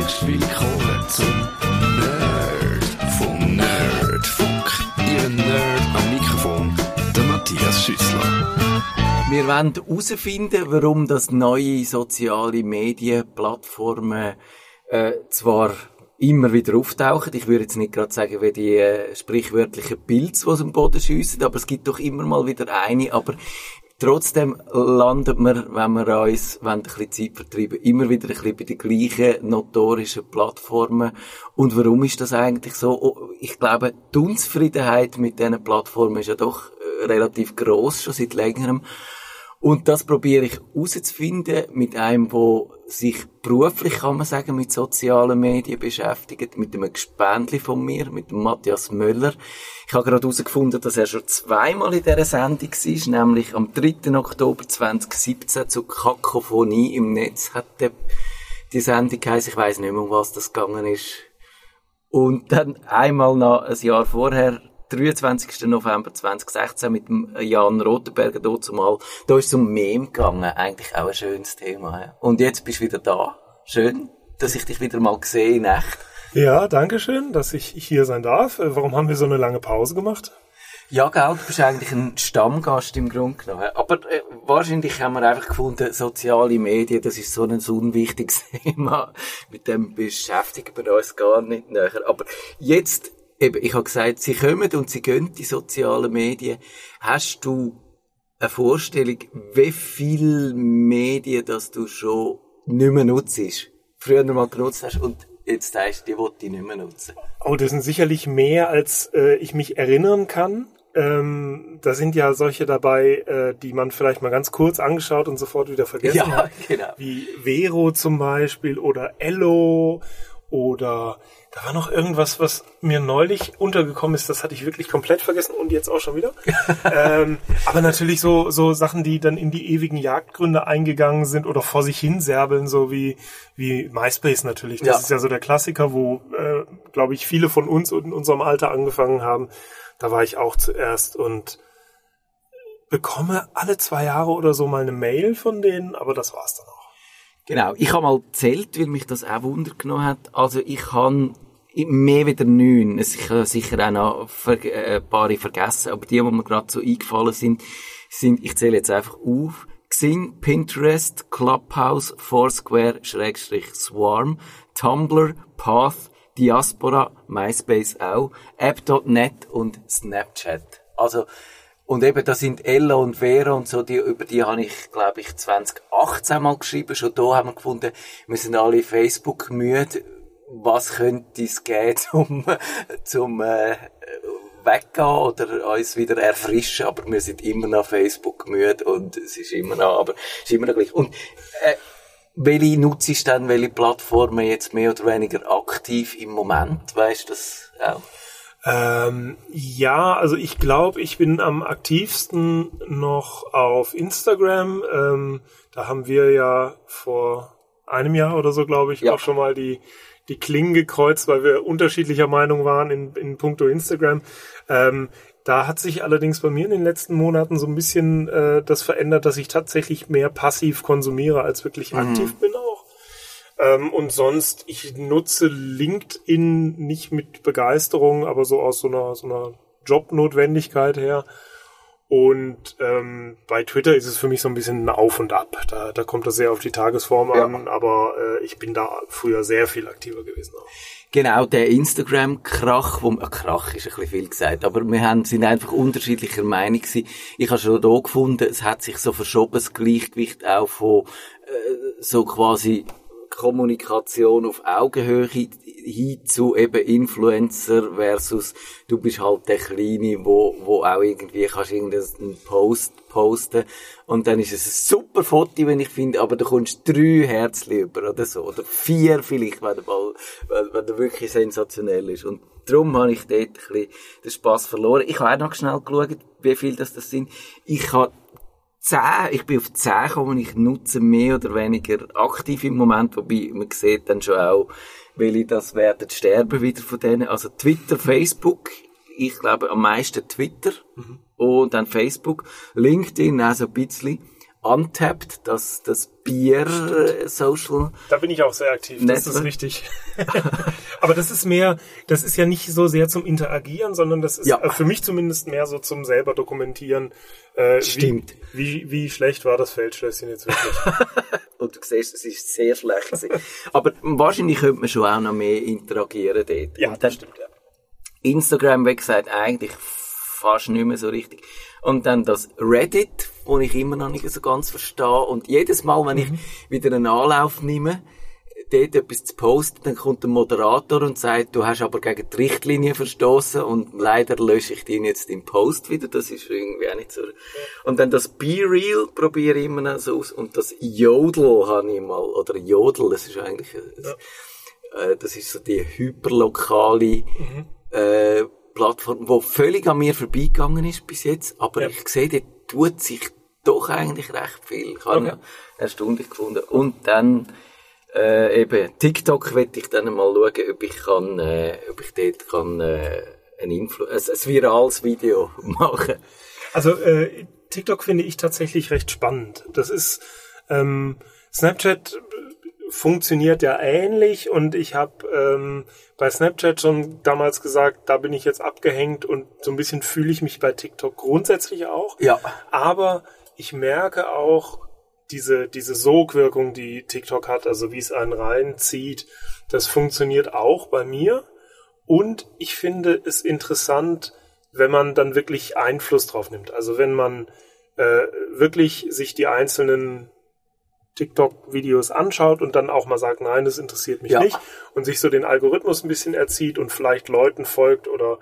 herzlich willkommen zum Nerd vom Nerdfunk. Ihr Nerd am Mikrofon, der Matthias Schüssler. Wir wollen herausfinden, warum das neue soziale Medienplattformen äh, zwar immer wieder auftauchen. Ich würde jetzt nicht gerade sagen, wie die äh, sprichwörtlichen Pilze, die dem Boden schiessen, aber es gibt doch immer mal wieder eine. Aber trotzdem landet man, wenn wir uns wenn ein bisschen Zeit vertreiben, immer wieder ein bisschen bei den gleichen notorischen Plattformen. Und warum ist das eigentlich so? Oh, ich glaube, die Unzufriedenheit mit diesen Plattformen ist ja doch äh, relativ groß schon seit längerem. Und das probiere ich herauszufinden mit einem, der sich beruflich, kann man sagen, mit sozialen Medien beschäftigt, mit einem Gespendli von mir, mit Matthias Möller. Ich habe gerade herausgefunden, dass er schon zweimal in dieser Sendung war, nämlich am 3. Oktober 2017 zu Kakophonie im Netz hat die, Sendung geheißen. Ich weiss nicht mehr, um was das gegangen ist. Und dann einmal noch ein Jahr vorher 23. November 2016 mit dem Jan Rotenberger dort zumal. Da ist es um Meme gegangen. Eigentlich auch ein schönes Thema. Ja. Und jetzt bist du wieder da. Schön, dass ich dich wieder mal gesehen in echt. Ja, danke schön, dass ich hier sein darf. Äh, Warum haben wir so eine lange Pause gemacht? Ja, gell, du bist eigentlich ein Stammgast im Grunde genommen. Aber äh, wahrscheinlich haben wir einfach gefunden, soziale Medien, das ist so ein unwichtiges Thema. Mit dem beschäftigen wir uns gar nicht näher. Aber jetzt eben, ich habe gesagt, sie kommen und sie gehen die sozialen Medien. Hast du eine Vorstellung, wie viele Medien, dass du schon nicht mehr nutzt? Früher mal genutzt hast und jetzt sagst du, die will ich nicht mehr nutzen. Oh, das sind sicherlich mehr, als äh, ich mich erinnern kann. Ähm, da sind ja solche dabei, äh, die man vielleicht mal ganz kurz angeschaut und sofort wieder vergessen Ja, hat. genau. Wie Vero zum Beispiel oder Ello oder da war noch irgendwas, was mir neulich untergekommen ist, das hatte ich wirklich komplett vergessen und jetzt auch schon wieder. ähm, aber natürlich so, so Sachen, die dann in die ewigen Jagdgründe eingegangen sind oder vor sich hin serbeln, so wie, wie MySpace natürlich. Das Ja. ist ja so der Klassiker, wo, äh, glaube ich, viele von uns in unserem Alter angefangen haben. Da war ich auch zuerst und bekomme alle zwei Jahre oder so mal eine Mail von denen, aber das war's dann auch. Genau, ich habe mal gezählt, weil mich das auch Wunder genommen hat. Also ich habe mehr wieder neun. Es ich habe sicher auch noch ver äh, paar vergessen, aber die, die mir gerade so eingefallen sind, sind, ich zähle jetzt einfach auf, Xing, Pinterest, Clubhouse, Foursquare, Schrägstrich Swarm, Tumblr, Path, Diaspora, MySpace auch, App.net und Snapchat. Also, und eben, da sind Ella und Vera und so, die, über die habe ich, glaube ich, 2018 mal geschrieben. Schon da haben wir gefunden, wir sind alle Facebook müde. Was könnte es geben, zum, zum, äh, weggehen oder uns wieder erfrischen, aber wir sind immer noch Facebook müde und es ist immer noch, aber es ist immer noch gleich. Und, äh, welche nutzt dann, welche Plattformen jetzt mehr oder weniger aktiv im Moment? Weißt du das auch? Ähm, ja, also ich glaube, ich bin am aktivsten noch auf Instagram. Ähm, da haben wir ja vor einem Jahr oder so, glaube ich, Ja. auch schon mal die, die Klingen gekreuzt, weil wir unterschiedlicher Meinung waren in, in puncto Instagram. Ähm, da hat sich allerdings bei mir in den letzten Monaten so ein bisschen äh, das verändert, dass ich tatsächlich mehr passiv konsumiere, als wirklich aktiv bin auch. Ähm, und sonst, ich nutze LinkedIn nicht mit Begeisterung, aber so aus so einer, so einer Jobnotwendigkeit her. Und ähm, bei Twitter ist es für mich so ein bisschen ein Auf und Ab. Da, da kommt das sehr auf die Tagesform Ja. an, aber äh, ich bin da früher sehr viel aktiver gewesen. Auch. Genau, der Instagram-Krach, wo, äh, Krach ist ein bisschen viel gesagt, aber wir haben, sind einfach unterschiedlicher Meinung gewesen. Ich habe schon da gefunden, es hat sich so verschoben, das Gleichgewicht auch von, äh, so quasi Kommunikation auf Augenhöhe hin zu eben Influencer versus du bist halt der Kleine, wo, wo auch irgendwie kannst irgendeinen Post posten und dann ist es ein super Foto, wenn ich finde, aber du kommst drei Herzchen über oder so, oder vier vielleicht, wenn der Ball, wenn, wenn der wirklich sensationell ist und darum habe ich dort ein bisschen den Spass verloren. Ich habe auch noch schnell geschaut, wie viel das, das sind. Ich habe 10, ich bin auf 10 gekommen, ich nutze mehr oder weniger aktiv im Moment, wobei man sieht dann schon auch, welche das werden sterben wieder von denen. Also Twitter, Facebook, ich glaube am meisten Twitter und dann Facebook, LinkedIn auch so ein bisschen. Untapped, das, das Bier-Social. Da bin ich auch sehr aktiv, das ist richtig. Aber das ist mehr, das ist ja nicht so sehr zum Interagieren, sondern das ist Ja. äh, für mich zumindest mehr so zum selber dokumentieren. Äh, Stimmt. Wie, wie, wie schlecht war das Feldschlösschen jetzt wirklich? Und du siehst, es ist sehr schlecht. Aber wahrscheinlich könnte man schon auch noch mehr interagieren dort. ja, das stimmt, ja. Instagram, wie gesagt, eigentlich fast nicht mehr so richtig. Und dann das Reddit, wo ich immer noch nicht so ganz verstehe. Und jedes Mal, wenn ich wieder einen Anlauf nehme, dort etwas zu posten, dann kommt der Moderator und sagt, du hast aber gegen die Richtlinie verstoßen und leider lösche ich den jetzt im Post wieder. Das ist irgendwie auch nicht so. Und dann das Be Real probiere ich immer noch so aus. Und das Jodel habe ich mal, oder Jodel, das ist eigentlich, äh, das ist so die hyperlokale, äh, Plattform, die völlig an mir vorbeigegangen ist bis jetzt, aber Ja. ich sehe, dort tut sich doch eigentlich recht viel. Ich habe Okay. erstaunlich gefunden. Und dann, äh, eben, TikTok werde ich dann mal schauen, ob ich kann, äh, ob ich dort kann, äh, ein, Influ ein, ein virales Video machen. Also äh, TikTok finde ich tatsächlich recht spannend. Das ist ähm, Snapchat funktioniert ja ähnlich und ich habe ähm, bei Snapchat schon damals gesagt, da bin ich jetzt abgehängt und so ein bisschen fühle ich mich bei TikTok grundsätzlich auch. Ja. Aber ich merke auch diese, diese Sogwirkung, die TikTok hat, also wie es einen reinzieht, das funktioniert auch bei mir. Und ich finde es interessant, wenn man dann wirklich Einfluss drauf nimmt. Also wenn man äh, wirklich sich die einzelnen TikTok-Videos anschaut und dann auch mal sagt, nein, das interessiert mich Ja. nicht und sich so den Algorithmus ein bisschen erzieht und vielleicht Leuten folgt oder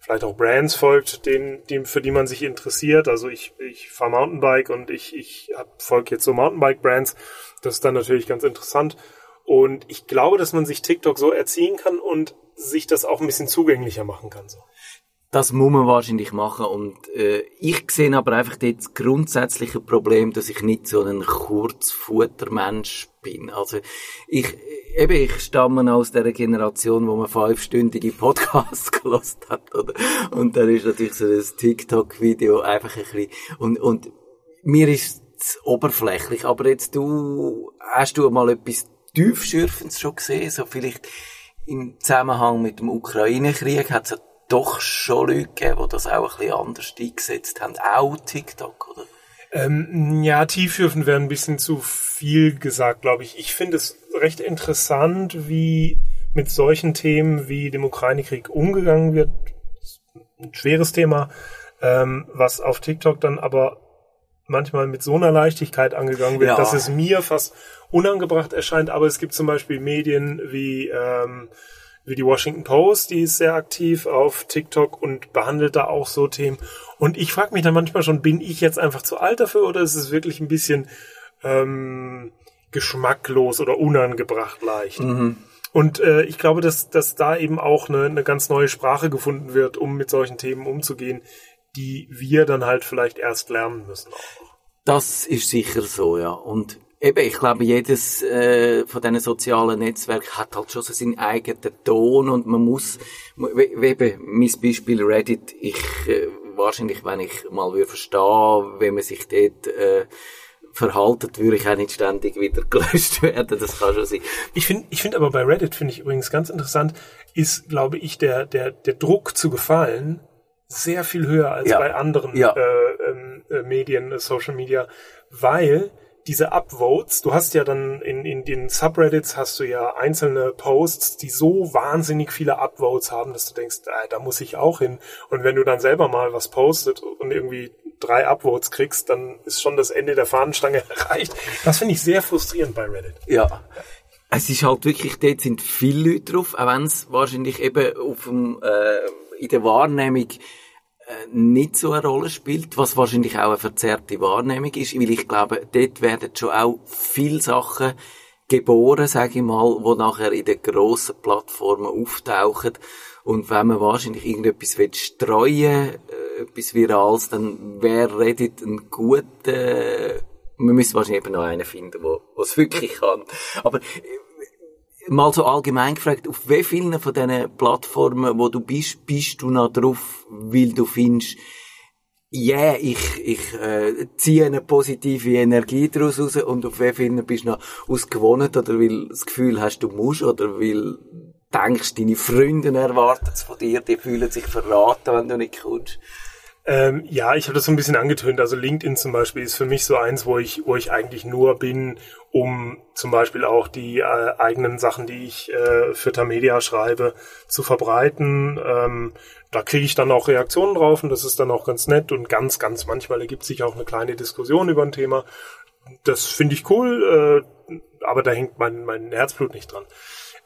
vielleicht auch Brands folgt, denen, die, für die man sich interessiert. Also ich, ich fahre Mountainbike und ich, ich folge jetzt so Mountainbike-Brands. Das ist dann natürlich ganz interessant. Und ich glaube, dass man sich TikTok so erziehen kann und sich das auch ein bisschen zugänglicher machen kann. So. Das muss man wahrscheinlich machen und äh, ich sehe aber einfach dort das grundsätzliche Problem, dass ich nicht so ein Kurzfuttermensch bin. Also ich, eben, ich stamme aus der Generation, wo man fünfstündige Podcasts gelost hat, oder? Und dann ist natürlich so das TikTok-Video einfach ein bisschen, und, und mir ist es oberflächlich, aber jetzt du, hast du mal etwas tiefschürfendes schon gesehen, so vielleicht im Zusammenhang mit dem Ukraine-Krieg hat es doch schon Leute gegeben, die das auch ein bisschen anders eingesetzt haben. Auch TikTok, oder? Ähm, ja, tiefschürfen wäre ein bisschen zu viel gesagt, glaube ich. Ich finde es recht interessant, wie mit solchen Themen wie dem Ukraine-Krieg umgegangen wird. Ein schweres Thema, ähm, was auf TikTok dann aber manchmal mit so einer Leichtigkeit angegangen wird, Ja. dass es mir fast unangebracht erscheint. Aber es gibt zum Beispiel Medien wie ähm, wie die Washington Post, die ist sehr aktiv auf TikTok und behandelt da auch so Themen. Und ich frage mich dann manchmal schon, bin ich jetzt einfach zu alt dafür oder ist es wirklich ein bisschen ähm, geschmacklos oder unangebracht leicht? Und äh, ich glaube, dass, dass da eben auch eine, eine ganz neue Sprache gefunden wird, um mit solchen Themen umzugehen, die wir dann halt vielleicht erst lernen müssen. Auch. Das ist sicher so, ja. Und eben, ich glaube, jedes äh, von diesen sozialen Netzwerken hat halt schon so seinen eigenen Ton und man muss, eben, mein Beispiel Reddit, ich, äh, wahrscheinlich, wenn ich mal würde verstehen, wie man sich dort, äh, verhaltet, würde ich auch nicht ständig wieder gelöscht werden, das kann schon sein. Ich finde, ich finde aber bei Reddit finde ich übrigens ganz interessant, ist, glaube ich, der, der, der Druck zu gefallen sehr viel höher als Ja. bei anderen Ja. äh, ähm, äh, Medien, Social Media, weil diese Upvotes, du hast ja dann in, in den Subreddits hast du ja einzelne Posts, die so wahnsinnig viele Upvotes haben, dass du denkst, ah, da muss ich auch hin. Und wenn du dann selber mal was postet und irgendwie drei Upvotes kriegst, dann ist schon das Ende der Fahnenstange erreicht. Das finde ich sehr frustrierend bei Reddit. Ja. Es ist halt wirklich, dort sind viele Leute drauf, auch wenn es wahrscheinlich eben auf dem, äh, in der Wahrnehmung äh, nicht so eine Rolle spielt, was wahrscheinlich auch eine verzerrte Wahrnehmung ist, weil ich glaube, dort werden schon auch viele Sachen geboren, sage ich mal, wo nachher in den grossen Plattformen auftauchen. Und wenn man wahrscheinlich irgendetwas will streuen, äh, etwas Virales, dann wäre Reddit ein guter, wir müssen wahrscheinlich eben noch einen finden, wo es wirklich kann. Aber äh, mal so allgemein gefragt, auf wie vielen von diesen Plattformen, wo du bist, bist du noch drauf, weil du findest, yeah, ich, ich äh, ziehe eine positive Energie daraus raus und auf wen finden bist du noch ausgewohnt oder weil das Gefühl hast, du musst oder weil denkst, deine Freunde erwarten es von dir, die fühlen sich verraten, wenn du nicht kommst. Ähm, ja, ich habe das so ein bisschen angetönt. Also LinkedIn zum Beispiel ist für mich so eins, wo ich, wo ich eigentlich nur bin, um zum Beispiel auch die äh, eigenen Sachen, die ich äh, für Tamedia schreibe, zu verbreiten. Ähm, da kriege ich dann auch Reaktionen drauf und das ist dann auch ganz nett und ganz, ganz manchmal ergibt sich auch eine kleine Diskussion über ein Thema. Das finde ich cool, äh, aber da hängt mein, mein Herzblut nicht dran.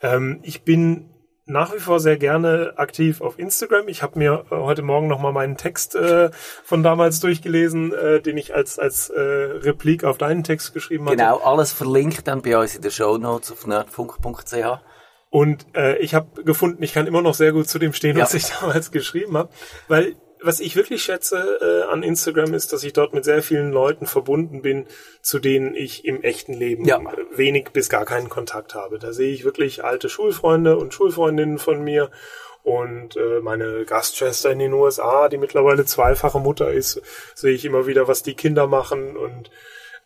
Ähm, ich bin nach wie vor sehr gerne aktiv auf Instagram. Ich habe mir äh, heute Morgen nochmal meinen Text äh, von damals durchgelesen, äh, den ich als, als äh, Replik auf deinen Text geschrieben habe. Genau, alles verlinkt dann bei uns in den Show Notes auf nerdfunk.ch. Und äh, ich habe gefunden, ich kann immer noch sehr gut zu dem stehen, ja. was ich damals geschrieben habe, weil was ich wirklich schätze äh, an Instagram ist, dass ich dort mit sehr vielen Leuten verbunden bin, zu denen ich im echten Leben ja. wenig bis gar keinen Kontakt habe. Da sehe ich wirklich alte Schulfreunde und Schulfreundinnen von mir und äh, meine Gastschwester in den USA, die mittlerweile zweifache Mutter ist, sehe ich immer wieder, was die Kinder machen und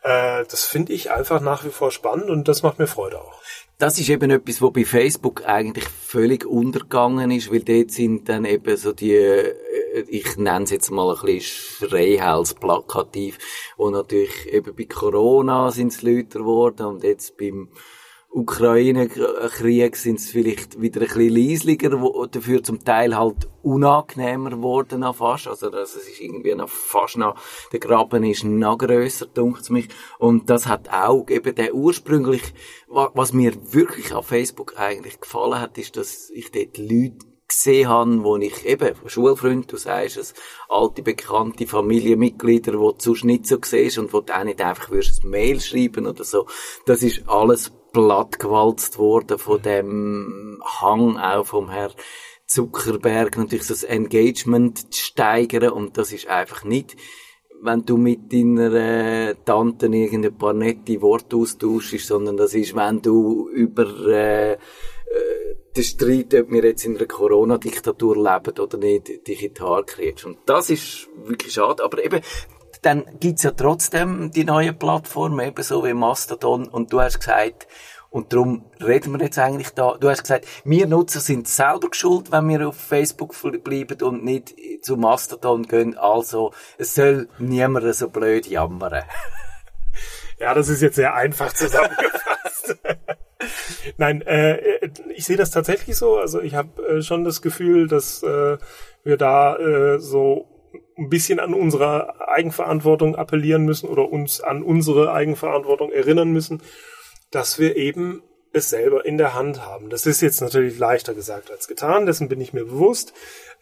äh, das finde ich einfach nach wie vor spannend und das macht mir Freude auch das ist eben etwas, wo bei Facebook eigentlich völlig untergegangen ist, weil dort sind dann eben so die, äh, ich nenne es jetzt mal ein bisschen Schreihals-plakativ, wo natürlich eben bei Corona sind es Leute geworden und jetzt beim Ukraine-Krieg sind es vielleicht wieder ein bisschen leislicher, wo dafür zum Teil halt unangenehmer geworden noch fast. Also, das ist irgendwie noch fast noch, der Graben ist noch grösser, dunkt mich. Und das hat auch eben der ursprünglich, was mir wirklich auf Facebook eigentlich gefallen hat, ist, dass ich dort Leute gesehen habe, wo ich eben, Schulfreund, du sagst es, alte, bekannte Familienmitglieder, die du sonst nicht so siehst und wo du auch nicht einfach würdest ein Mail schreiben oder so. Das ist alles plattgewalzt worden von dem Hang auch vom Herr Zuckerberg, natürlich so das Engagement zu steigern und das ist einfach nicht, wenn du mit deiner äh, Tante irgendein paar nette Worte austauschst, sondern das ist, wenn du über äh, den Streit, ob wir jetzt in einer Corona-Diktatur leben oder nicht, Haare kriegst. Und das ist wirklich schade. Aber eben, dann gibt's ja trotzdem die neuen Plattformen, ebenso wie Mastodon. Und du hast gesagt, und darum reden wir jetzt eigentlich da. Du hast gesagt, wir Nutzer sind selber geschuld, wenn wir auf Facebook bleiben und nicht zu Mastodon gehen. Also, es soll niemand so blöd jammern. Ja, das ist jetzt sehr einfach zusammengefasst. Nein, äh, ich sehe das tatsächlich so. Also ich habe äh, schon das Gefühl, dass äh, wir da äh, so ein bisschen an unsere Eigenverantwortung appellieren müssen oder uns an unsere Eigenverantwortung erinnern müssen, dass wir eben es selber in der Hand haben. Das ist jetzt natürlich leichter gesagt als getan, dessen bin ich mir bewusst.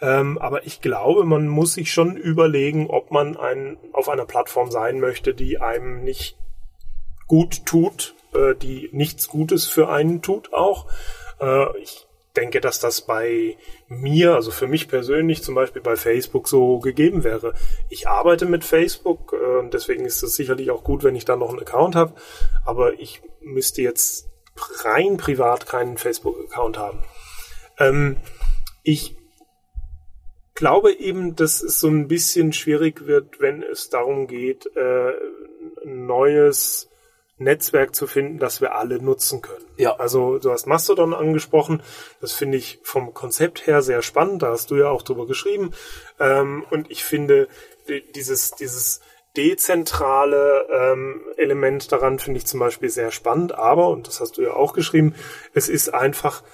Ähm, aber ich glaube, man muss sich schon überlegen, ob man ein, auf einer Plattform sein möchte, die einem nicht gut tut, äh, die nichts Gutes für einen tut auch. Äh, ich denke, dass das bei mir, also für mich persönlich zum Beispiel bei Facebook so gegeben wäre. Ich arbeite mit Facebook äh, deswegen ist es sicherlich auch gut, wenn ich da noch einen Account habe, aber ich müsste jetzt rein privat keinen Facebook-Account haben. Ähm, ich glaube eben, dass es so ein bisschen schwierig wird, wenn es darum geht, äh, neues Netzwerk zu finden, das wir alle nutzen können. Ja. Also du hast Mastodon angesprochen. Das finde ich vom Konzept her sehr spannend. Da hast du ja auch drüber geschrieben. Ähm, und ich finde dieses, dieses dezentrale ähm, Element daran finde ich zum Beispiel sehr spannend. Aber, und das hast du ja auch geschrieben, es ist einfach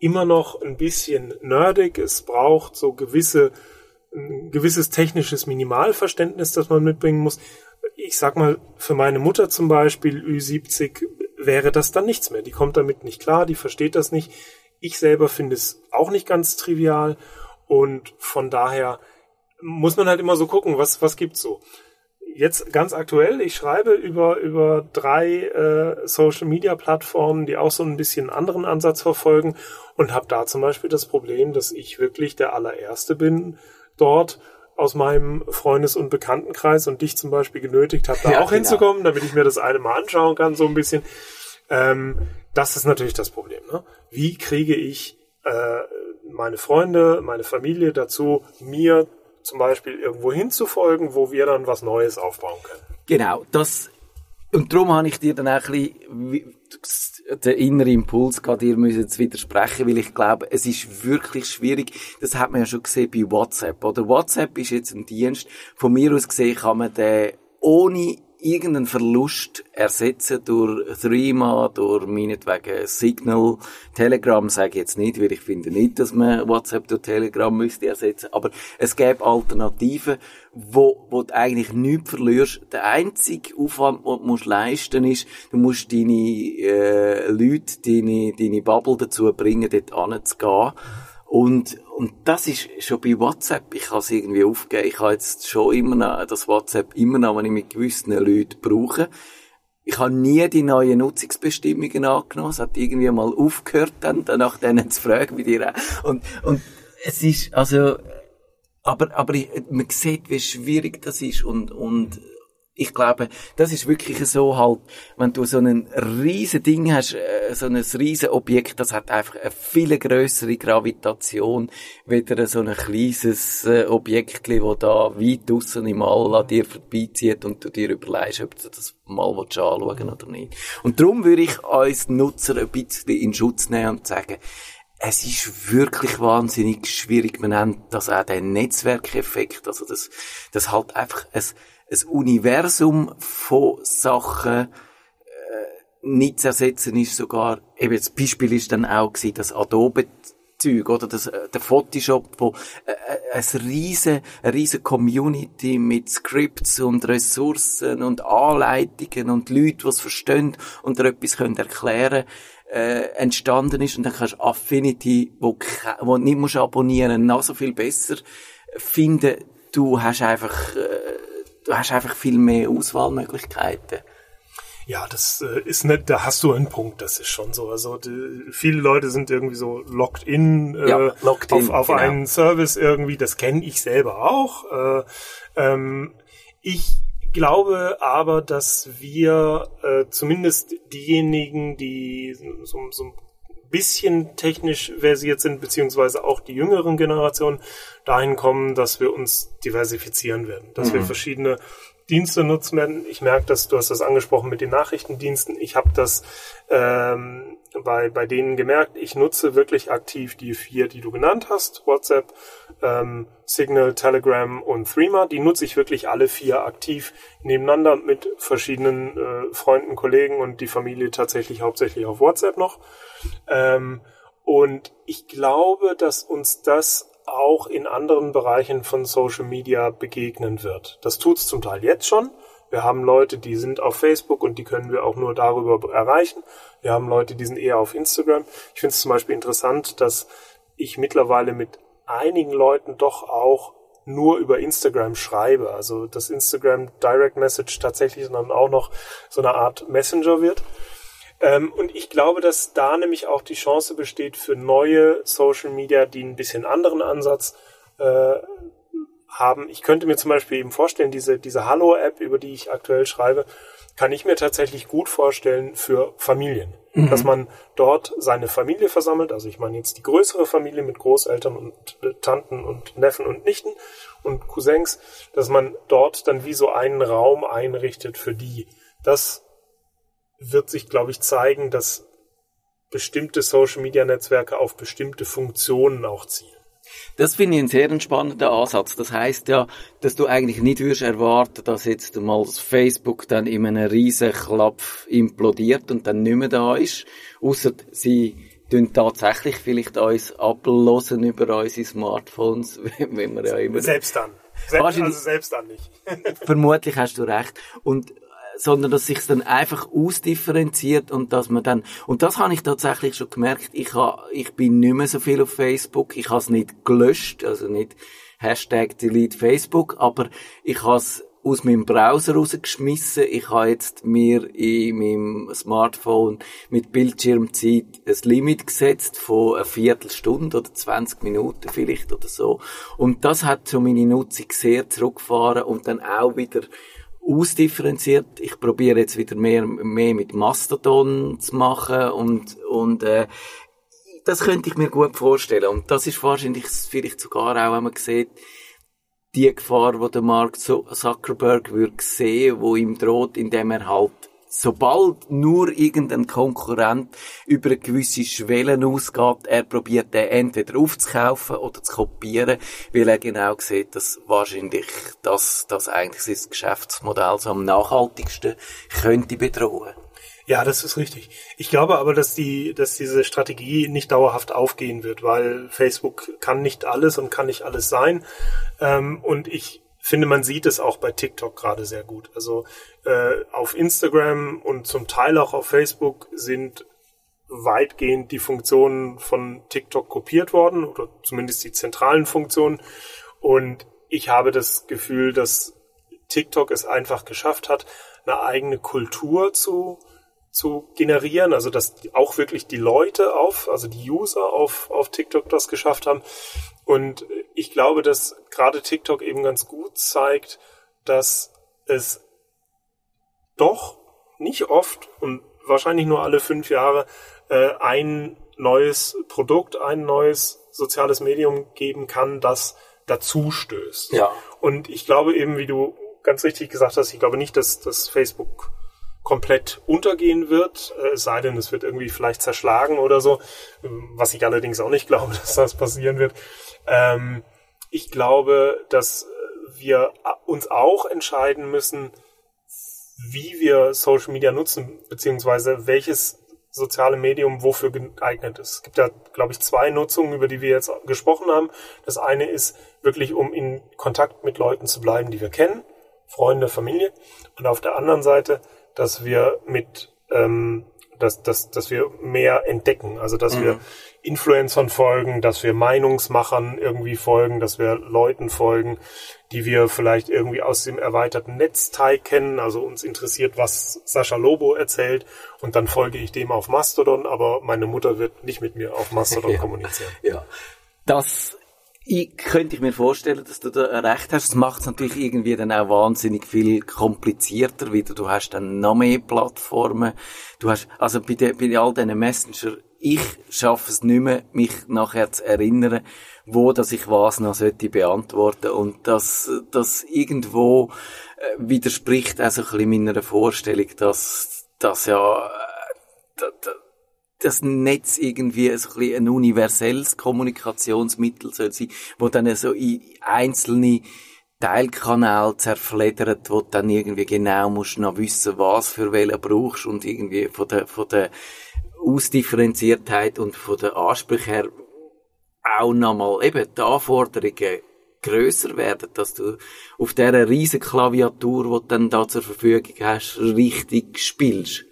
immer noch ein bisschen nerdig. Es braucht so gewisse ein gewisses technisches Minimalverständnis, das man mitbringen muss ich sag mal, für meine Mutter zum Beispiel, Ü70, wäre das dann nichts mehr. Die kommt damit nicht klar, die versteht das nicht. Ich selber finde es auch nicht ganz trivial und von daher muss man halt immer so gucken, was, was gibt's so. Jetzt ganz aktuell, ich schreibe über, über drei äh, Social Media Plattformen, die auch so ein bisschen einen anderen Ansatz verfolgen und habe da zum Beispiel das Problem, dass ich wirklich der allererste bin dort aus meinem Freundes- und Bekanntenkreis und dich zum Beispiel genötigt habe, da ja, auch genau. hinzukommen, damit ich mir das eine mal anschauen kann, so ein bisschen. Ähm, das ist natürlich das Problem. Ne? Wie kriege ich äh, meine Freunde, meine Familie dazu, mir zum Beispiel irgendwo hinzufolgen, wo wir dann was Neues aufbauen können. Genau, das und darum habe ich dir dann auch ein bisschen den inneren Impuls gehabt, dir müssen jetzt widersprechen, weil ich glaube, es ist wirklich schwierig. Das hat man ja schon gesehen bei WhatsApp, oder? WhatsApp ist jetzt ein Dienst. Von mir aus gesehen kann man den ohne irgendeinen Verlust ersetzen durch Threema, durch meinetwegen Signal. Telegram sage ich jetzt nicht, weil ich finde nicht, dass man WhatsApp durch Telegram müsste ersetzen. Aber es gäbe Alternativen, wo, wo du eigentlich nichts verlierst. Der einzige Aufwand, den du musst leisten ist, du musst deine äh, Leute, deine, deine Bubble dazu bringen, dort anzugehen. Und, und das ist schon bei WhatsApp, ich kann es irgendwie aufgeben, ich habe jetzt schon immer noch, das WhatsApp immer noch, wenn ich mit gewissen Leuten brauche. Ich habe nie die neuen Nutzungsbestimmungen angenommen. Es hat irgendwie mal aufgehört, dann, dann nach denen zu fragen, wie dir. Und, und es ist, also, aber, aber man sieht, wie schwierig das ist und, und ich glaube, das ist wirklich so halt, wenn du so ein riesen Ding hast, äh, so ein riesen Objekt, das hat einfach eine viel größere Gravitation, weder so ein kleines äh, Objekt, wo da weit draussen im All an dir vorbeizieht und du dir überlegst, ob du das mal anschauen oder nicht. Und darum würde ich uns Nutzer ein bisschen in Schutz nehmen und sagen, es ist wirklich wahnsinnig schwierig. Man nennt das auch den Netzwerkeffekt, also das, das halt einfach ein ein Universum von Sachen äh, nicht zu ersetzen ist sogar, eben das Beispiel ist dann auch gewesen, das Adobe Zeug, oder das, äh, der Photoshop, wo äh, äh, ein riesen, eine riesen Community mit Scripts und Ressourcen und Anleitungen und Leute, die es verstehen und dir etwas können erklären äh, entstanden ist und dann kannst du Affinity, wo, wo nicht musst abonnieren, noch so viel besser finden. Du hast einfach äh, du hast einfach viel mehr Auswahlmöglichkeiten. Ja, das äh, ist nicht, da hast du einen Punkt, das ist schon so. Also die, viele Leute sind irgendwie so locked in, äh, ja, locked auf, in, auf genau. einen Service irgendwie, das kenne ich selber auch. Äh, ähm, ich glaube aber, dass wir äh, zumindest diejenigen, die so, so ein bisschen technisch versiert sind, beziehungsweise auch die jüngeren Generationen dahin kommen, dass wir uns diversifizieren werden, dass mhm. wir verschiedene Dienste nutzen werden. Ich merke, dass du hast das angesprochen mit den Nachrichtendiensten. Ich habe das ähm, bei, bei denen gemerkt. Ich nutze wirklich aktiv die vier, die du genannt hast. WhatsApp, ähm, Signal, Telegram und Threema. Die nutze ich wirklich alle vier aktiv nebeneinander mit verschiedenen äh, Freunden, Kollegen und die Familie tatsächlich hauptsächlich auf WhatsApp noch. Ähm, und ich glaube, dass uns das auch in anderen Bereichen von Social Media begegnen wird. Das tut es zum Teil jetzt schon. Wir haben Leute, die sind auf Facebook und die können wir auch nur darüber erreichen. Wir haben Leute, die sind eher auf Instagram. Ich finde es zum Beispiel interessant, dass ich mittlerweile mit einigen Leuten doch auch nur über Instagram schreibe. Also dass Instagram Direct Message tatsächlich dann auch noch so eine Art Messenger wird. Ähm, und ich glaube, dass da nämlich auch die Chance besteht für neue Social Media, die ein bisschen anderen Ansatz äh, haben. Ich könnte mir zum Beispiel eben vorstellen, diese, diese Hallo-App, über die ich aktuell schreibe, kann ich mir tatsächlich gut vorstellen für Familien. Mhm. Dass man dort seine Familie versammelt, also ich meine jetzt die größere Familie mit Großeltern und äh, Tanten und Neffen und Nichten und Cousins, dass man dort dann wie so einen Raum einrichtet für die. Das wird sich, glaube ich, zeigen, dass bestimmte Social-Media-Netzwerke auf bestimmte Funktionen auch zielen. Das finde ich einen sehr spannenden Ansatz. Das heißt ja, dass du eigentlich nicht würdest erwarten, dass jetzt mal das Facebook dann in einem riesen Klapf implodiert und dann nicht mehr da ist. Außer sie tun tatsächlich vielleicht uns ablosen über unsere Smartphones, wenn wir ja immer... Selbst dann. Selbst, also selbst dann nicht. vermutlich hast du recht. Und sondern dass sich dann einfach ausdifferenziert und dass man dann und das habe ich tatsächlich schon gemerkt. Ich ha, ich bin nicht mehr so viel auf Facebook. Ich habe es nicht gelöscht, also nicht Hashtag Delete Facebook, aber ich habe es aus meinem Browser rausgeschmissen. Ich habe jetzt mir in meinem Smartphone mit Bildschirmzeit ein Limit gesetzt von einer Viertelstunde oder 20 Minuten vielleicht oder so. Und das hat so meine Nutzung sehr zurückgefahren und dann auch wieder ausdifferenziert. Ich probiere jetzt wieder mehr, mehr mit Mastodon zu machen und, und äh, das könnte ich mir gut vorstellen. Und das ist wahrscheinlich vielleicht sogar auch, wenn man sieht, die Gefahr, die der Mark Zuckerberg würde sehen, wo ihm droht, indem er halt sobald nur irgendein Konkurrent über eine gewisse Schwelle ausgeht, er probiert den entweder aufzukaufen oder zu kopieren, weil er genau sieht, dass wahrscheinlich das, das eigentlich sein Geschäftsmodell so am nachhaltigsten könnte bedrohen. Ja, das ist richtig. Ich glaube aber, dass die, dass diese Strategie nicht dauerhaft aufgehen wird, weil Facebook kann nicht alles und kann nicht alles sein. Ähm, und ich finde, man sieht es auch bei TikTok gerade sehr gut. Also äh, auf Instagram und zum Teil auch auf Facebook sind weitgehend die Funktionen von TikTok kopiert worden oder zumindest die zentralen Funktionen. Und ich habe das Gefühl, dass TikTok es einfach geschafft hat, eine eigene Kultur zu zu generieren, also dass auch wirklich die Leute auf, also die User auf, auf TikTok das geschafft haben. Und ich glaube, dass gerade TikTok eben ganz gut zeigt, dass es doch nicht oft und wahrscheinlich nur alle fünf Jahre äh, ein neues Produkt, ein neues soziales Medium geben kann, das dazu stößt. Ja. Und ich glaube eben, wie du ganz richtig gesagt hast, ich glaube nicht, dass, dass Facebook komplett untergehen wird, äh, es sei denn, es wird irgendwie vielleicht zerschlagen oder so, was ich allerdings auch nicht glaube, dass das passieren wird. Ähm, ich glaube, dass wir uns auch entscheiden müssen, wie wir Social Media nutzen, beziehungsweise welches soziale Medium wofür geeignet ist. Es gibt ja, glaube ich, zwei Nutzungen, über die wir jetzt gesprochen haben. Das eine ist wirklich, um in Kontakt mit Leuten zu bleiben, die wir kennen, Freunde, Familie. Und auf der anderen Seite dass wir mit, ähm, dass, dass, dass wir mehr entdecken, also dass mhm. wir Influencern folgen, dass wir Meinungsmachern irgendwie folgen, dass wir Leuten folgen, die wir vielleicht irgendwie aus dem erweiterten Netzteil kennen. Also uns interessiert, was Sascha Lobo erzählt und dann folge ich dem auf Mastodon, aber meine Mutter wird nicht mit mir auf Mastodon ja. kommunizieren. Ja. Das ich, könnte mir vorstellen, dass du da recht hast. Das macht es natürlich irgendwie dann auch wahnsinnig viel komplizierter wieder. Du hast dann noch mehr Plattformen. Du hast, also bei, de, bei all diesen Messenger, ich schaffe es nicht mehr, mich nachher zu erinnern, wo dass ich was noch sollte beantworten. Und das, das irgendwo äh, widerspricht also ein bisschen meiner Vorstellung, dass, dass ja, äh, das Netz irgendwie ein, ein universelles Kommunikationsmittel soll sein, wo dann so in einzelne Teilkanäle zerfleddert, wo du dann irgendwie genau musst noch wissen, was für welchen brauchst und irgendwie von der, von der Ausdifferenziertheit und von der Ansprüche her auch nochmal eben die Anforderungen grösser werden, dass du auf dieser riesen Klaviatur, die du dann da zur Verfügung hast, richtig spielst.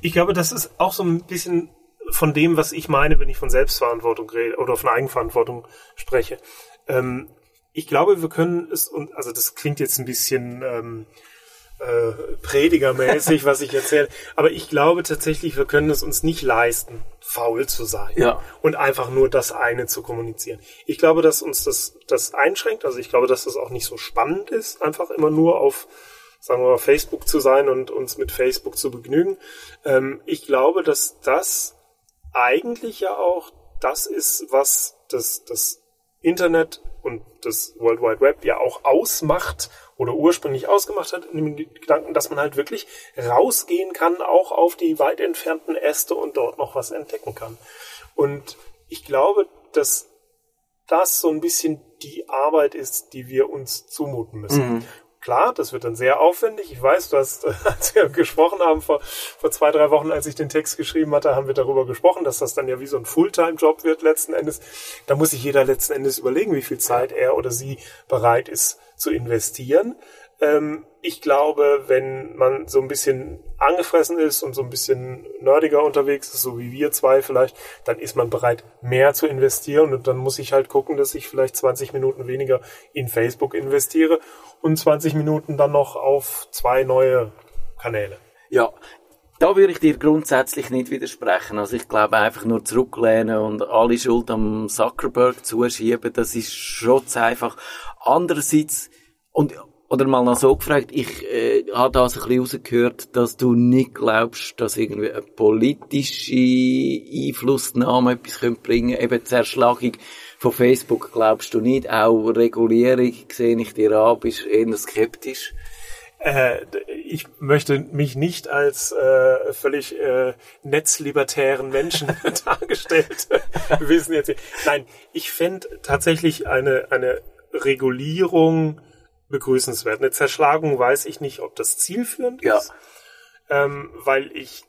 Ich glaube, das ist auch so ein bisschen von dem, was ich meine, wenn ich von Selbstverantwortung rede oder von Eigenverantwortung spreche. Ähm, ich glaube, wir können es, und also das klingt jetzt ein bisschen ähm, äh, predigermäßig, was ich erzähle, aber ich glaube tatsächlich, wir können es uns nicht leisten, faul zu sein ja. und einfach nur das eine zu kommunizieren. Ich glaube, dass uns das, das einschränkt, also ich glaube, dass das auch nicht so spannend ist, einfach immer nur auf sagen wir mal, Facebook zu sein und uns mit Facebook zu begnügen. Ähm, ich glaube, dass das eigentlich ja auch das ist, was das, das Internet und das World Wide Web ja auch ausmacht oder ursprünglich ausgemacht hat, in dem Gedanken, dass man halt wirklich rausgehen kann, auch auf die weit entfernten Äste und dort noch was entdecken kann. Und ich glaube, dass das so ein bisschen die Arbeit ist, die wir uns zumuten müssen. Mhm. Klar, das wird dann sehr aufwendig. Ich weiß, du hast, als wir gesprochen haben vor, vor zwei, drei Wochen, als ich den Text geschrieben hatte, haben wir darüber gesprochen, dass das dann ja wie so ein Fulltime-Job wird letzten Endes. Da muss sich jeder letzten Endes überlegen, wie viel Zeit er oder sie bereit ist zu investieren. Ähm, ich glaube, wenn man so ein bisschen angefressen ist und so ein bisschen nerdiger unterwegs ist, so wie wir zwei vielleicht, dann ist man bereit, mehr zu investieren und dann muss ich halt gucken, dass ich vielleicht 20 Minuten weniger in Facebook investiere und 20 Minuten dann noch auf zwei neue Kanäle. Ja, da würde ich dir grundsätzlich nicht widersprechen. Also ich glaube einfach nur zurücklehnen und alle Schuld am Zuckerberg zuschieben, das ist schon einfach. Andererseits, und oder mal noch so gefragt, ich äh, habe da so ein bisschen rausgehört, dass du nicht glaubst, dass irgendwie eine politische Einflussnahme etwas könnte bringen eben Zerschlagung von Facebook glaubst du nicht. Auch Regulierung sehe ich dir an, bist eher skeptisch. Äh, ich möchte mich nicht als äh, völlig äh, netzlibertären Menschen dargestellt wissen jetzt. Nein, ich fände tatsächlich eine, eine Regulierung begrüßenswert. Eine Zerschlagung weiß ich nicht, ob das zielführend Ja. ist, ähm, weil ich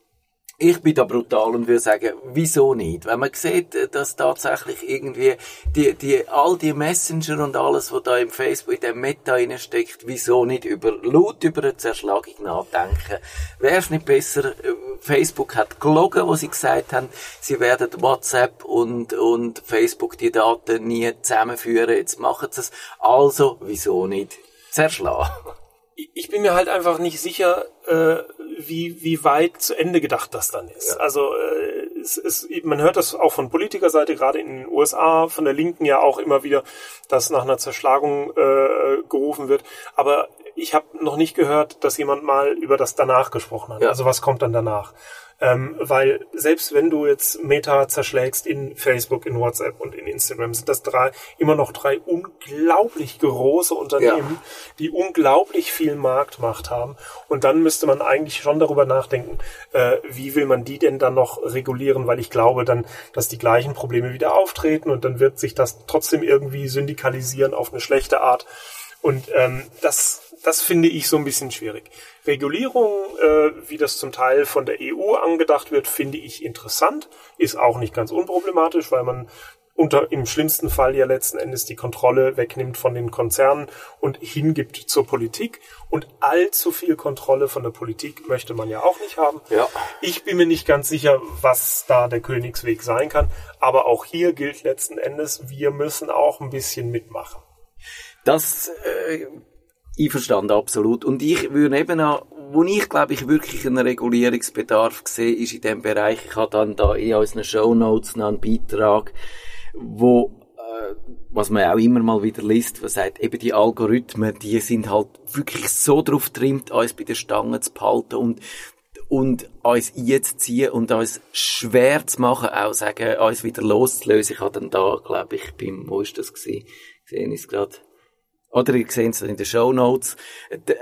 Ich bin da brutal und würde sagen, wieso nicht? Wenn man sieht, äh, dass tatsächlich irgendwie die, die, all die Messenger und alles, was da im Facebook, in dem Meta steckt, wieso nicht über, laut über eine Zerschlagung nachdenken? Wäre es nicht besser, äh, Facebook hat gelogen, wo sie gesagt haben, sie werden WhatsApp und, und Facebook die Daten nie zusammenführen, jetzt machen sie es. Also, wieso nicht zerschlagen? ich bin mir halt einfach nicht sicher, äh, wie, wie weit zu Ende gedacht das dann ist. Also äh, es, es, man hört das auch von Politikerseite, gerade in den USA, von der Linken ja auch immer wieder, dass nach einer Zerschlagung äh, gerufen wird. Aber ich habe noch nicht gehört, dass jemand mal über das danach gesprochen hat. Ja. Also was kommt dann danach? Ähm, weil selbst wenn du jetzt Meta zerschlägst in Facebook, in WhatsApp und in Instagram, sind das drei immer noch drei unglaublich große Unternehmen, die unglaublich viel Marktmacht haben. Und dann müsste man eigentlich schon darüber nachdenken, äh, wie will man die denn dann noch regulieren, weil ich glaube dann, dass die gleichen Probleme wieder auftreten und dann wird sich das trotzdem irgendwie syndikalisieren auf eine schlechte Art. Und ähm, das, das finde ich so ein bisschen schwierig. Regulierung, äh, wie das zum Teil von der EU angedacht wird, finde ich interessant, ist auch nicht ganz unproblematisch, weil man unter im schlimmsten Fall ja letzten Endes die Kontrolle wegnimmt von den Konzernen und hingibt zur Politik. Und allzu viel Kontrolle von der Politik möchte man ja auch nicht haben. Ja. Ich bin mir nicht ganz sicher, was da der Königsweg sein kann. Aber auch hier gilt letzten Endes, wir müssen auch ein bisschen mitmachen. Das, äh, einverstanden, absolut. Und ich würde eben auch, wo ich glaube ich wirklich einen Regulierungsbedarf sehe, ist in dem Bereich, ich habe dann da in unseren Shownotes noch einen Beitrag, wo, äh, was man auch immer mal wieder liest, was sagt, eben die Algorithmen, die sind halt wirklich so drauf trimmt, uns bei der Stange zu behalten und und uns einzuziehen und uns schwer zu machen, auch sagen, uns wieder loszulösen. Ich habe dann da, glaube ich, beim, wo ist das gewesen? Sehen ich es gerade. Oder ihr seht es in den Show Notes,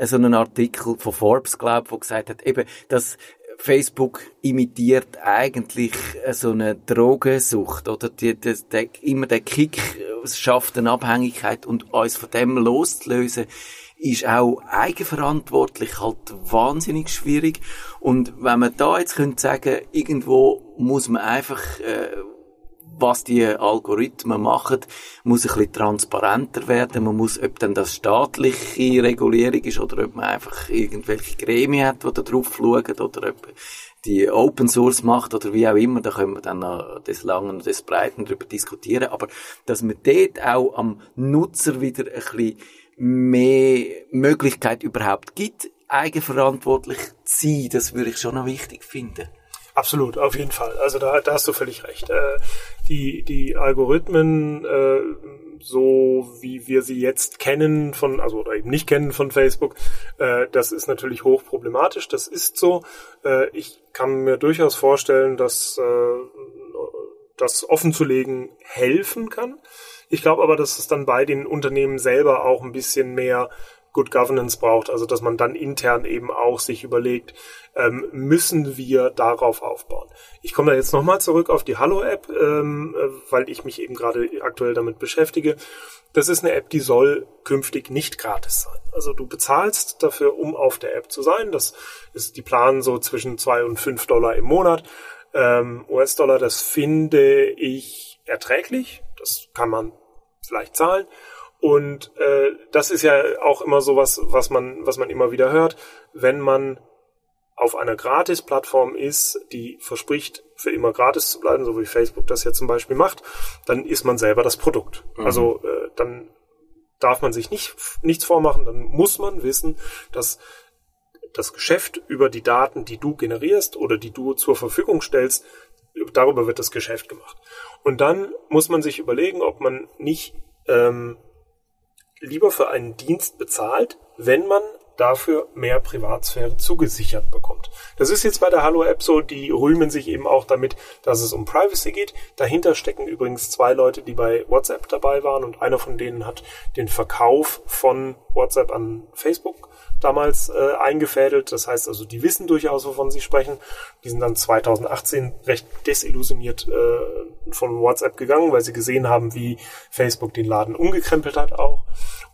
so einen Artikel von Forbes, glaube ich, wo gesagt hat, eben, dass Facebook imitiert eigentlich so eine Drogensucht, oder? Die, die, die, immer der Kick schafft eine Abhängigkeit und uns von dem loszulösen, ist auch eigenverantwortlich halt wahnsinnig schwierig. Und wenn man da jetzt könnte sagen, irgendwo muss man einfach, äh, was die Algorithmen machen, muss ein bisschen transparenter werden. Man muss, ob dann das staatliche Regulierung ist oder ob man einfach irgendwelche Gremien hat, die da drauf schauen oder ob die Open Source macht oder wie auch immer, da können wir dann noch des Langen und des Breiten darüber diskutieren. Aber dass man dort auch am Nutzer wieder ein bisschen mehr Möglichkeit überhaupt gibt, eigenverantwortlich zu sein, das würde ich schon noch wichtig finden. Absolut, auf jeden Fall. Also da, da hast du völlig recht. Äh, die, die Algorithmen, äh, so wie wir sie jetzt kennen von, also oder eben nicht kennen von Facebook, äh, das ist natürlich hochproblematisch. Das ist so. Äh, ich kann mir durchaus vorstellen, dass äh, das offenzulegen helfen kann. Ich glaube aber, dass es dann bei den Unternehmen selber auch ein bisschen mehr Good Governance braucht, also dass man dann intern eben auch sich überlegt, ähm, müssen wir darauf aufbauen. Ich komme da jetzt nochmal zurück auf die Hallo-App, ähm, äh, weil ich mich eben gerade aktuell damit beschäftige. Das ist eine App, die soll künftig nicht gratis sein. Also du bezahlst dafür, um auf der App zu sein. Das ist die Plan so zwischen zwei und fünf Dollar im Monat. Ähm, US-Dollar, das finde ich erträglich. Das kann man vielleicht zahlen. Und äh, das ist ja auch immer so was, was man, was man immer wieder hört, wenn man auf einer Gratis-Plattform ist, die verspricht, für immer gratis zu bleiben, so wie Facebook das ja zum Beispiel macht, dann ist man selber das Produkt. Mhm. Also äh, dann darf man sich nicht nichts vormachen, dann muss man wissen, dass das Geschäft über die Daten, die du generierst oder die du zur Verfügung stellst, darüber wird das Geschäft gemacht. Und dann muss man sich überlegen, ob man nicht ähm, lieber für einen Dienst bezahlt, wenn man dafür mehr Privatsphäre zugesichert bekommt. Das ist jetzt bei der Hallo-App so, die rühmen sich eben auch damit, dass es um Privacy geht. Dahinter stecken übrigens zwei Leute, die bei WhatsApp dabei waren und einer von denen hat den Verkauf von WhatsApp an Facebook damals äh, eingefädelt. Das heißt also, die wissen durchaus, wovon sie sprechen. Die sind dann 2018 recht desillusioniert äh, von WhatsApp gegangen, weil sie gesehen haben, wie Facebook den Laden umgekrempelt hat auch.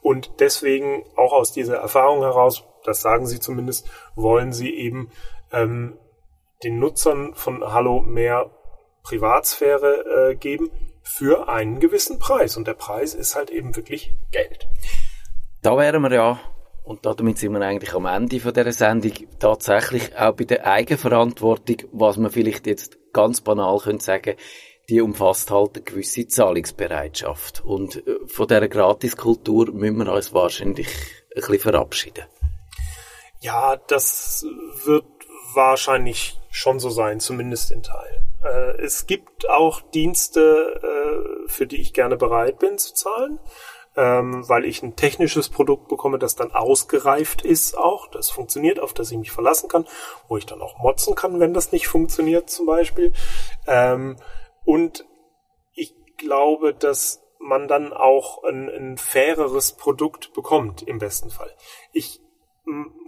Und deswegen auch aus dieser Erfahrung heraus, das sagen sie zumindest, wollen sie eben ähm, den Nutzern von Hallo mehr Privatsphäre äh, geben für einen gewissen Preis. Und der Preis ist halt eben wirklich Geld. Da wären wir ja, und damit sind wir eigentlich am Ende von dieser Sendung, tatsächlich auch bei der Eigenverantwortung, was man vielleicht jetzt ganz banal könnte sagen, die umfasst halt eine gewisse Zahlungsbereitschaft. Und äh, von dieser Gratiskultur müssen wir uns wahrscheinlich ein bisschen verabschieden. Ja, das wird wahrscheinlich schon so sein, zumindest in Teilen. Äh, es gibt auch Dienste, äh, für die ich gerne bereit bin zu zahlen, ähm, weil ich ein technisches Produkt bekomme, das dann ausgereift ist auch, das funktioniert, auf das ich mich verlassen kann, wo ich dann auch motzen kann, wenn das nicht funktioniert zum Beispiel. Ähm, und ich glaube, dass man dann auch ein, ein faireres Produkt bekommt, im besten Fall. Ich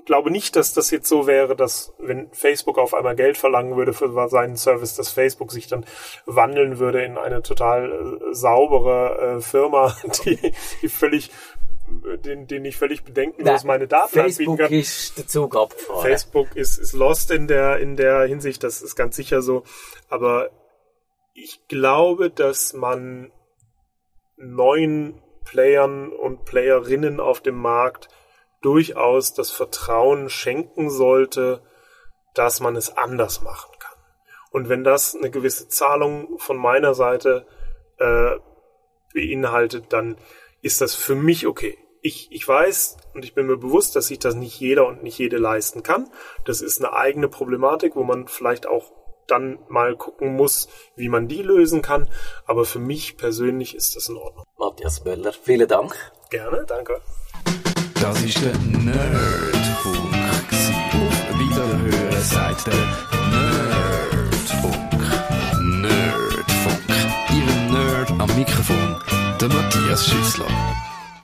glaube nicht, dass das jetzt so wäre, dass wenn Facebook auf einmal Geld verlangen würde für seinen Service, dass Facebook sich dann wandeln würde in eine total äh, saubere äh, Firma, die, die völlig den, den ich völlig bedenkenlos meine Daten Facebook kann. ist der Zug abgefahren. Facebook ist, ist lost in der, in der Hinsicht, das ist ganz sicher so. Aber ich glaube, dass man neuen Playern und Playerinnen auf dem Markt durchaus das Vertrauen schenken sollte, dass man es anders machen kann. Und wenn das eine gewisse Zahlung von meiner Seite äh, beinhaltet, dann ist das für mich okay. Ich, ich weiß und ich bin mir bewusst, dass sich das nicht jeder und nicht jede leisten kann. Das ist eine eigene Problematik, wo man vielleicht auch dann mal gucken muss, wie man die lösen kann. Aber für mich persönlich ist das in Ordnung. Matthias Möller, vielen Dank. Gerne, danke. Das ist der Nerdfunk. Auf Wiederhören sagt der Nerdfunk. Nerdfunk. Ihr Nerd am Mikrofon, der Matthias Schüssler.